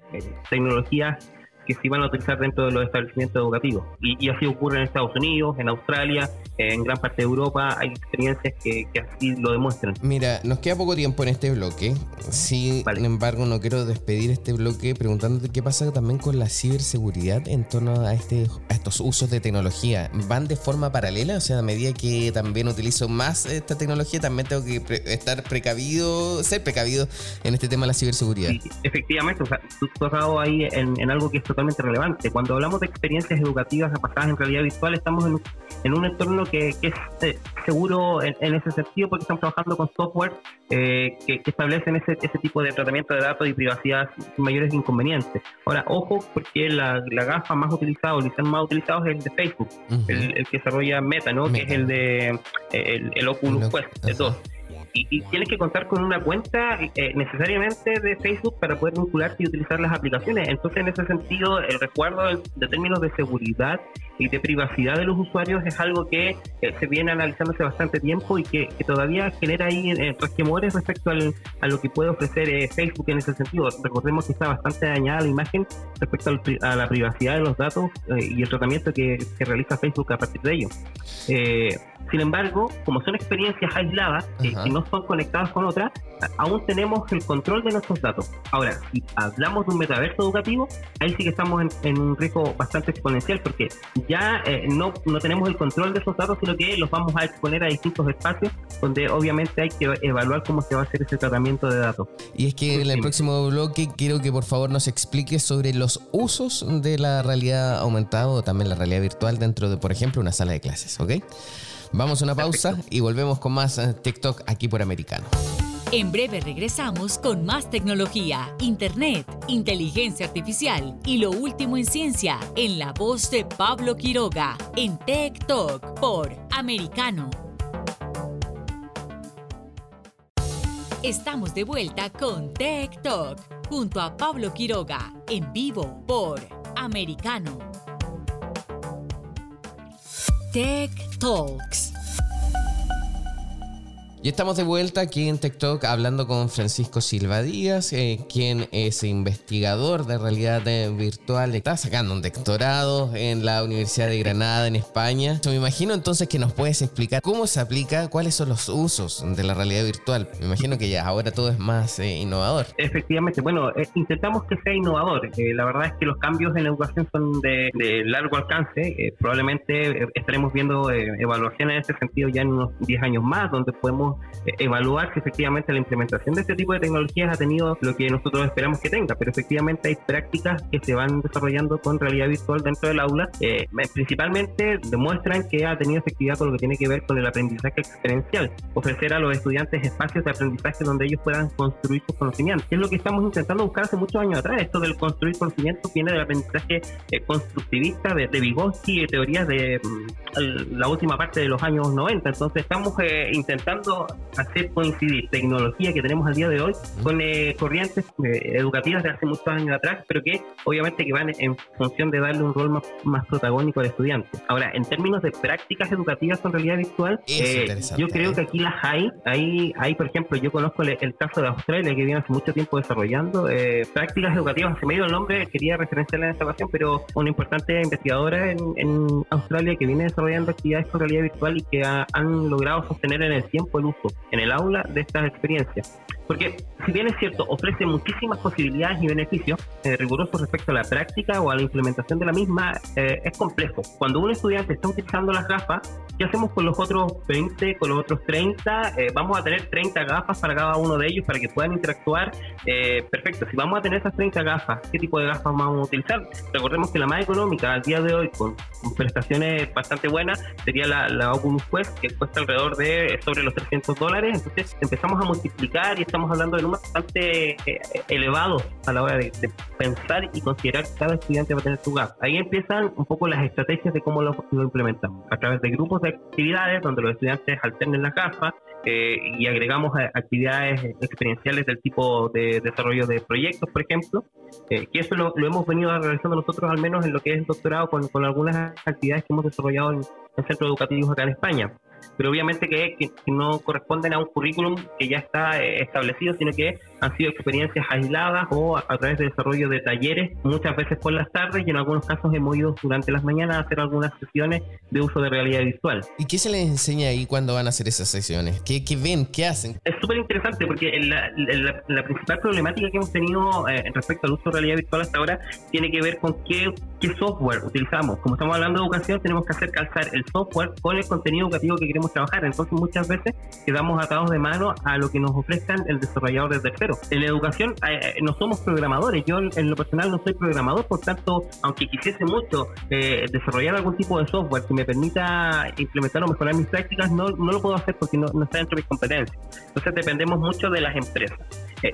tecnologías que se iban a utilizar dentro de los establecimientos educativos. Y, así ocurre en Estados Unidos, en Australia, en gran parte de Europa, hay experiencias que, así lo demuestran. Mira, nos queda poco tiempo en este bloque. Sin embargo, no quiero despedir este bloque preguntándote qué pasa también con la ciberseguridad en torno a, este, a estos usos de tecnología. ¿Van de forma paralela? O sea, a medida que también utilizo más esta tecnología, también tengo que estar precavido, ser precavido en este tema de la ciberseguridad. Sí, efectivamente, o sea, tú, has ahí en, en algo que es totalmente relevante. Cuando hablamos de experiencias educativas basadas en realidad virtual, estamos en, en un entorno que, es eh, seguro en, ese sentido porque estamos trabajando con software eh, que, establecen ese, ese tipo de tratamiento de datos y privacidad sin mayores inconvenientes. Ahora, ojo, porque la, la gafa más utilizada o el diseño más utilizado es el de Facebook, el, que desarrolla Meta, ¿no? Que es el de el, Oculus Quest 2 y, tienes que contar con una cuenta eh, necesariamente de Facebook para poder vincularte y utilizar las aplicaciones. Entonces, en ese sentido, el recuerdo de, términos de seguridad y de privacidad de los usuarios es algo que eh, se viene analizando hace bastante tiempo y que, todavía genera ahí eh, resquemores respecto al, a lo que puede ofrecer eh, Facebook en ese sentido. Recordemos que está bastante dañada la imagen respecto a la privacidad de los datos y el tratamiento que, que, realiza Facebook a partir de ello. sin embargo, como son experiencias aisladas, que no son conectadas con otras, aún tenemos el control de nuestros datos. Ahora, si hablamos de un metaverso educativo, ahí sí que estamos en, un riesgo bastante exponencial porque ya eh, no, no tenemos el control de esos datos, sino que los vamos a exponer a distintos espacios donde obviamente hay que evaluar cómo se va a hacer ese tratamiento de datos. Y es que en el próximo bloque quiero que por favor nos explique sobre los usos de la realidad aumentada o también la realidad virtual dentro de, por ejemplo, una sala de clases, ¿ok? Vamos a una pausa y volvemos con más eh, TikTok aquí por Americano. En breve regresamos con más tecnología, internet, inteligencia artificial y lo último en ciencia en la voz de Pablo Quiroga en Tech Talk por Americano. Estamos de vuelta con Tech Talk junto a Pablo Quiroga en vivo por Americano. Tech Talks. Y estamos de vuelta aquí en TikTok hablando con Francisco Silva Díaz, eh, quien es investigador de realidad virtual. Está sacando un doctorado en la Universidad de Granada, en España. Yo me imagino entonces que nos puedes explicar cómo se aplica, cuáles son los usos de la realidad virtual. Me imagino que ya ahora todo es más eh, innovador. Efectivamente, bueno, eh, intentamos que sea innovador. la verdad es que los cambios en la educación son de, largo alcance. probablemente estaremos viendo evaluaciones en ese sentido ya en unos 10 años más, donde podemos eh, evaluar si efectivamente la implementación de este tipo de tecnologías ha tenido lo que nosotros esperamos que tenga, pero efectivamente hay prácticas que se van desarrollando con realidad virtual dentro del aula, eh, principalmente demuestran que ha tenido efectividad con lo que tiene que ver con el aprendizaje experiencial, ofrecer a los estudiantes espacios de aprendizaje donde ellos puedan construir sus conocimientos. Es lo que estamos intentando buscar hace muchos años atrás. Esto del construir conocimiento viene del aprendizaje eh, constructivista de, de Vygotsky y teorías de mm, la última parte de los años 90. Entonces estamos eh, intentando hacer coincidir tecnología que tenemos al día de hoy con eh, corrientes educativas de hace muchos años atrás, pero que obviamente que van en función de darle un rol más, más protagónico al estudiante. Ahora, en términos de prácticas educativas con realidad virtual, yo creo que aquí las hay. Hay, hay por ejemplo, yo conozco el, caso de Australia que viene hace mucho tiempo desarrollando prácticas educativas. Se me dio el nombre, quería referenciarla en esta ocasión, pero una importante investigadora en, en Australia que viene desarrollando actividades con realidad virtual y que han logrado sostener en el tiempo el en el aula de estas experiencias. Porque si bien es cierto, ofrece muchísimas posibilidades y beneficios eh, rigurosos respecto a la práctica o a la implementación de la misma, eh, es complejo. Cuando un estudiante está utilizando las gafas, ¿qué hacemos con los otros 20, con los otros 30? Eh, vamos a tener 30 gafas para cada uno de ellos para que puedan interactuar. perfecto, si vamos a tener esas 30 gafas, ¿qué tipo de gafas vamos a utilizar? Recordemos que la más económica al día de hoy, con, prestaciones bastante buenas, sería la, la Oculus Quest, que cuesta alrededor de sobre los 300 dólares. Entonces empezamos a multiplicar y estamos estamos hablando de números bastante eh, elevados a la hora de, pensar y considerar que cada estudiante va a tener su gap. Ahí empiezan un poco las estrategias de cómo lo, implementamos. A través de grupos de actividades donde los estudiantes alternen las gafas eh, y agregamos actividades experienciales del tipo de desarrollo de proyectos, por ejemplo, eh, que eso lo, hemos venido realizando nosotros al menos en lo que es el doctorado con, con algunas actividades que hemos desarrollado en, en centros educativos acá en España pero obviamente que, no corresponden a un currículum que ya está eh, establecido, sino que han sido experiencias aisladas o a, través de desarrollo de talleres, muchas veces por las tardes y en algunos casos hemos ido durante las mañanas a hacer algunas sesiones de uso de realidad virtual. ¿Y qué se les enseña ahí cuando van a hacer esas sesiones? ¿Qué, ven? ¿Qué hacen? Es súper interesante porque la, la, principal problemática que hemos tenido eh, respecto al uso de realidad virtual hasta ahora tiene que ver con qué, qué software utilizamos. Como estamos hablando de educación, tenemos que hacer calzar el software con el contenido educativo que queremos trabajar. Entonces muchas veces quedamos atados de mano a lo que nos ofrezcan el desarrollador desde cero. En la educación eh, eh, no somos programadores. Yo en lo personal no soy programador, por tanto, aunque quisiese mucho eh, desarrollar algún tipo de software que me permita implementar o mejorar mis prácticas, no, no lo puedo hacer porque no, no está dentro de mis competencias. Entonces dependemos mucho de las empresas.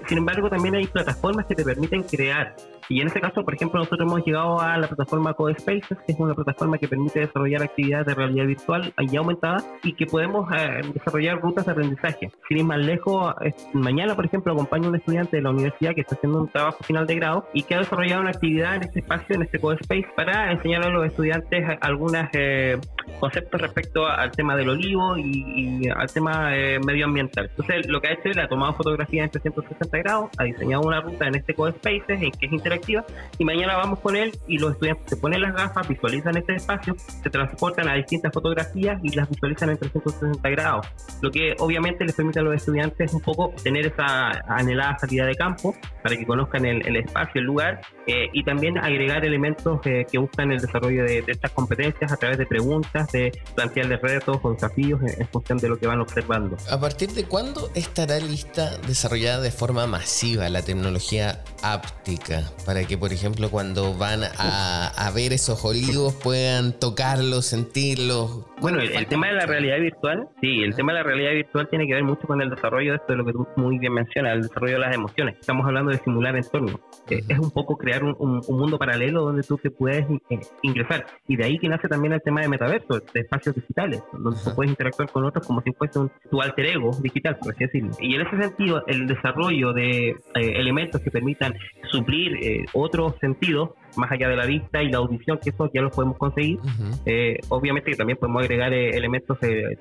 sin embargo, también hay plataformas que te permiten crear y en este caso, por ejemplo, nosotros hemos llegado a la plataforma CodeSpaces, que es una plataforma que permite desarrollar actividades de realidad virtual ya aumentada y que podemos eh, desarrollar rutas de aprendizaje. Sin ir más lejos, mañana, por ejemplo, acompaño a un estudiante de la universidad que está haciendo un trabajo final de grado y que ha desarrollado una actividad en este espacio, en este CodeSpace, para enseñar a los estudiantes algunos eh, conceptos respecto al tema del olivo y, al tema eh, medioambiental. Entonces, lo que ha hecho es, ha tomado fotografías en 360 grados, ha diseñado una ruta en este CodeSpaces, en que es interesante activa y mañana vamos con él y los estudiantes se ponen las gafas, visualizan este espacio, se transportan a distintas fotografías y las visualizan en 360 grados, lo que obviamente les permite a los estudiantes un poco tener esa anhelada salida de campo para que conozcan el, espacio, el lugar eh, y también agregar elementos eh, que buscan el desarrollo de, estas competencias a través de preguntas, de plantearles retos o desafíos en, en función de lo que van observando. ¿A partir de cuándo estará lista desarrollada de forma masiva la tecnología áptica para que, por ejemplo, cuando van a, ver esos olivos puedan tocarlos, sentirlos. Bueno, el, tema de la realidad virtual, sí, el tema de la realidad virtual tiene que ver mucho con el desarrollo de esto de lo que tú muy bien mencionas, el desarrollo de las emociones. Estamos hablando de simular entornos. Eh, es un poco crear un, mundo paralelo donde tú te puedes eh, ingresar. Y de ahí que nace también el tema de metaverso, de espacios digitales, donde tú puedes interactuar con otros como si fuese un, tu alter ego digital, por así decirlo. Y en ese sentido, el desarrollo de eh, elementos que permitan suplir eh, otros sentidos más allá de la vista y la audición, que eso ya lo podemos conseguir. Eh, obviamente que también podemos agregar eh, elementos del,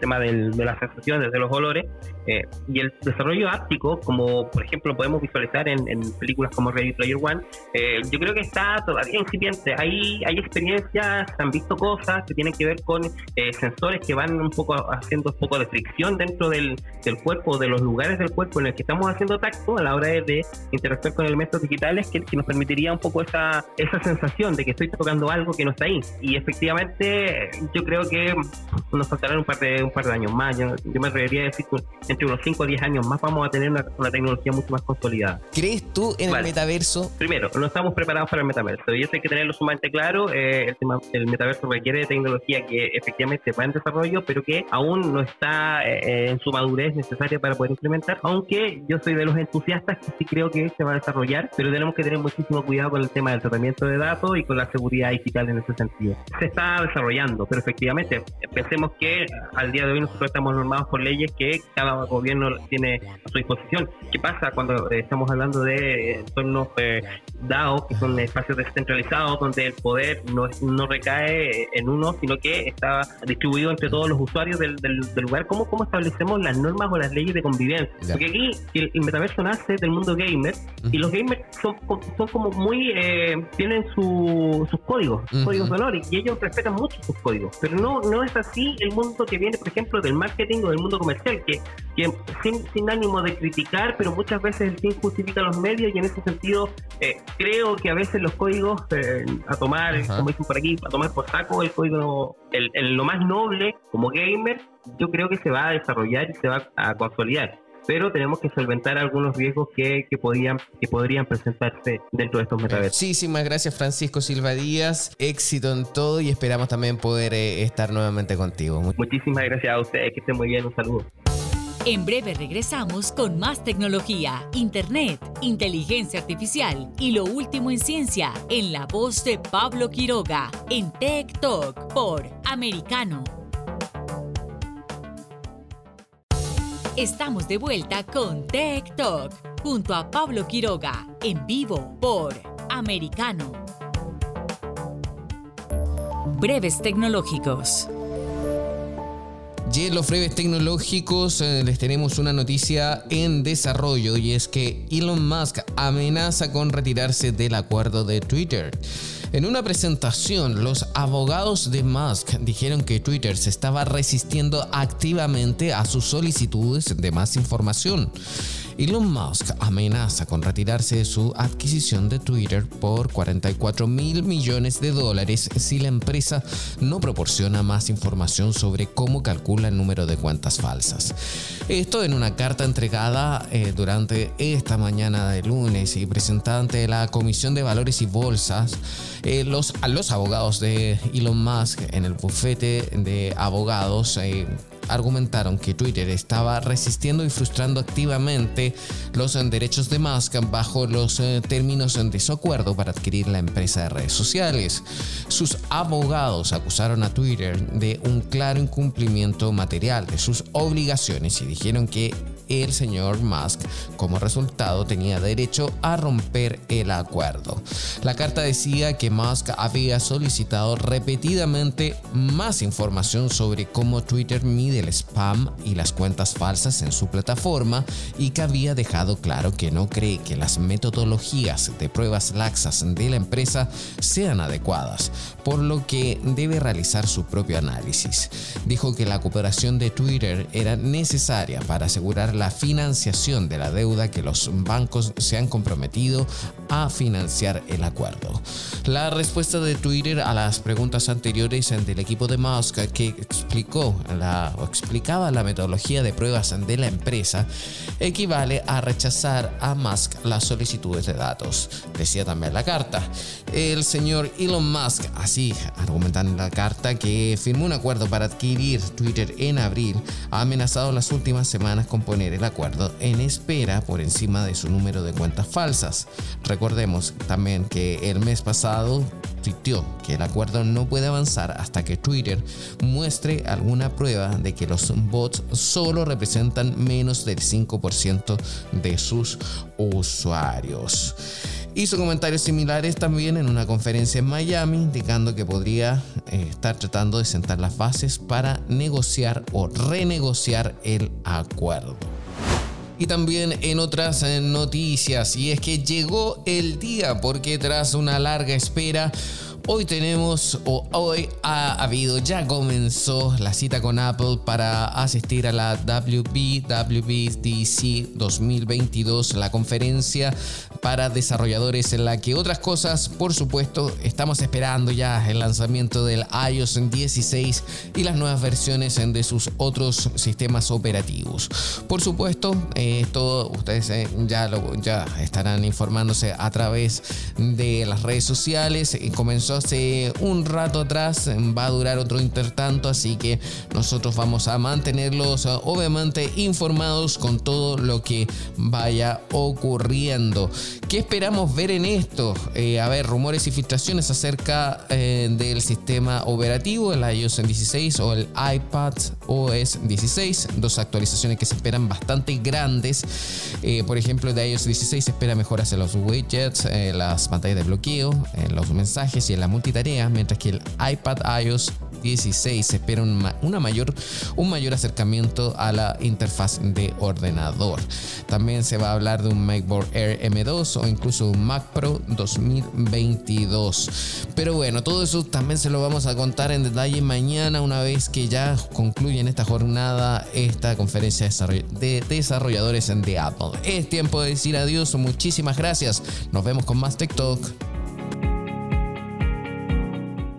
tema de las sensaciones, de los olores. y el desarrollo áptico, como por ejemplo podemos visualizar en, películas como Ready Player One, yo creo que está todavía incipiente. Hay, hay experiencias, se han visto cosas que tienen que ver con sensores que van un poco haciendo un poco de fricción dentro del, del cuerpo, de los lugares del cuerpo en el que estamos haciendo tacto a la hora de, interactuar con elementos digitales que, que nos permitiría un poco esa esa, esa sensación de que estoy tocando algo que no está ahí. Y efectivamente, yo creo que nos faltarán un par de, un par de años más. Yo, me atrevería a decir que entre unos 5 o 10 años más vamos a tener una, tecnología mucho más consolidada. ¿Crees tú en el metaverso? Primero, no estamos preparados para el metaverso y eso hay que tenerlo sumamente claro. Eh, el, tema, el metaverso requiere de tecnología que efectivamente va en desarrollo, pero que aún no está eh, en su madurez necesaria para poder implementar. Aunque yo soy de los entusiastas que sí creo que se va a desarrollar, pero tenemos que tener muchísimo cuidado con el tema del tratamiento de datos y con la seguridad digital en ese sentido. Se está desarrollando, pero efectivamente, pensemos que al día de hoy nosotros estamos normados por leyes que cada gobierno tiene a su disposición. ¿Qué pasa cuando eh, estamos hablando de entornos eh, DAO, que son espacios descentralizados, donde el poder no, no recae en uno, sino que está distribuido entre todos los usuarios del, del, lugar? ¿Cómo, ¿Cómo establecemos las normas o las leyes de convivencia? Porque aquí el, metaverso nace del mundo gamer y los gamers son, son como muy, eh, tienen su, sus códigos, códigos de honor, y ellos respetan mucho sus códigos. Pero no, no es así el mundo que viene, por ejemplo, del marketing o del mundo comercial, que, que sin, sin ánimo de criticar, pero muchas veces el fin justifica los medios y en ese sentido eh, creo que a veces los códigos eh, a tomar, como dicen por aquí, a tomar por saco el código, el, el, lo más noble como gamer, yo creo que se va a desarrollar y se va a consolidar pero tenemos que solventar algunos riesgos que, que, podían, que podrían presentarse dentro de estos metaversos. Muchísimas gracias Francisco Silva Díaz, éxito en todo y esperamos también poder eh, estar nuevamente contigo. Muchísimas gracias a ustedes, que estén muy bien, un saludo. En breve regresamos con más tecnología, internet, inteligencia artificial y lo último en ciencia en la voz de Pablo Quiroga en Tech Talk por Americano Estamos de vuelta con Tech Talk junto a Pablo Quiroga en vivo por Americano. Breves tecnológicos. Y en los breves tecnológicos eh, les tenemos una noticia en desarrollo y es que Elon Musk amenaza con retirarse del acuerdo de Twitter. En una presentación, los abogados de Musk dijeron que Twitter se estaba resistiendo activamente a sus solicitudes de más información. Elon Musk amenaza con retirarse de su adquisición de Twitter por 44 mil millones de dólares si la empresa no proporciona más información sobre cómo calcula el número de cuentas falsas. Esto en una carta entregada eh, durante esta mañana de lunes y presentada ante la Comisión de Valores y Bolsas eh, los, a los abogados de Elon Musk en el bufete de abogados. Eh, argumentaron que Twitter estaba resistiendo y frustrando activamente los derechos de Musk bajo los eh, términos de su acuerdo para adquirir la empresa de redes sociales. Sus abogados acusaron a Twitter de un claro incumplimiento material de sus obligaciones y dijeron que el señor Musk como resultado tenía derecho a romper el acuerdo. La carta decía que Musk había solicitado repetidamente más información sobre cómo Twitter mide el spam y las cuentas falsas en su plataforma y que había dejado claro que no cree que las metodologías de pruebas laxas de la empresa sean adecuadas, por lo que debe realizar su propio análisis. Dijo que la cooperación de Twitter era necesaria para asegurar la financiación de la deuda que los bancos se han comprometido a financiar el acuerdo. La respuesta de Twitter a las preguntas anteriores del equipo de Musk que explicó la, o explicaba la metodología de pruebas de la empresa equivale a rechazar a Musk las solicitudes de datos. Decía también la carta. El señor Elon Musk, así argumentando en la carta que firmó un acuerdo para adquirir Twitter en abril, ha amenazado las últimas semanas con poner el acuerdo en espera por encima de su número de cuentas falsas. Recordemos también que el mes pasado tuiteó que el acuerdo no puede avanzar hasta que Twitter muestre alguna prueba de que los bots solo representan menos del 5% de sus usuarios. Hizo comentarios similares también en una conferencia en Miami, indicando que podría eh, estar tratando de sentar las bases para negociar o renegociar el acuerdo. Y también en otras eh, noticias, y es que llegó el día porque tras una larga espera, Hoy tenemos, o hoy ha habido, ya comenzó la cita con Apple para asistir a la WWDC 2022, la conferencia para desarrolladores en la que otras cosas, por supuesto, estamos esperando ya el lanzamiento del iOS 16 y las nuevas versiones de sus otros sistemas operativos. Por supuesto, esto ustedes eh, ya, lo, ya estarán informándose a través de las redes sociales. Comenzó hace un rato atrás, va a durar otro intertanto, así que nosotros vamos a mantenerlos obviamente informados con todo lo que vaya ocurriendo. ¿Qué esperamos ver en esto? Eh, a ver, rumores y filtraciones acerca eh, del sistema operativo, el iOS 16 o el iPad OS 16, dos actualizaciones que se esperan bastante grandes. Eh, por ejemplo, de iOS 16 se espera mejoras en los widgets, las pantallas de bloqueo, en los mensajes y en la multitarea, mientras que el iPad iOS 16 se espera un, una mayor, un mayor acercamiento a la interfaz de ordenador. También se va a hablar de un MacBook Air M2 o incluso un Mac Pro 2022. Pero bueno, todo eso también se lo vamos a contar en detalle mañana una vez que ya concluyen esta jornada, esta conferencia de desarrolladores de Apple. Es tiempo de decir adiós, muchísimas gracias. Nos vemos con más TikTok.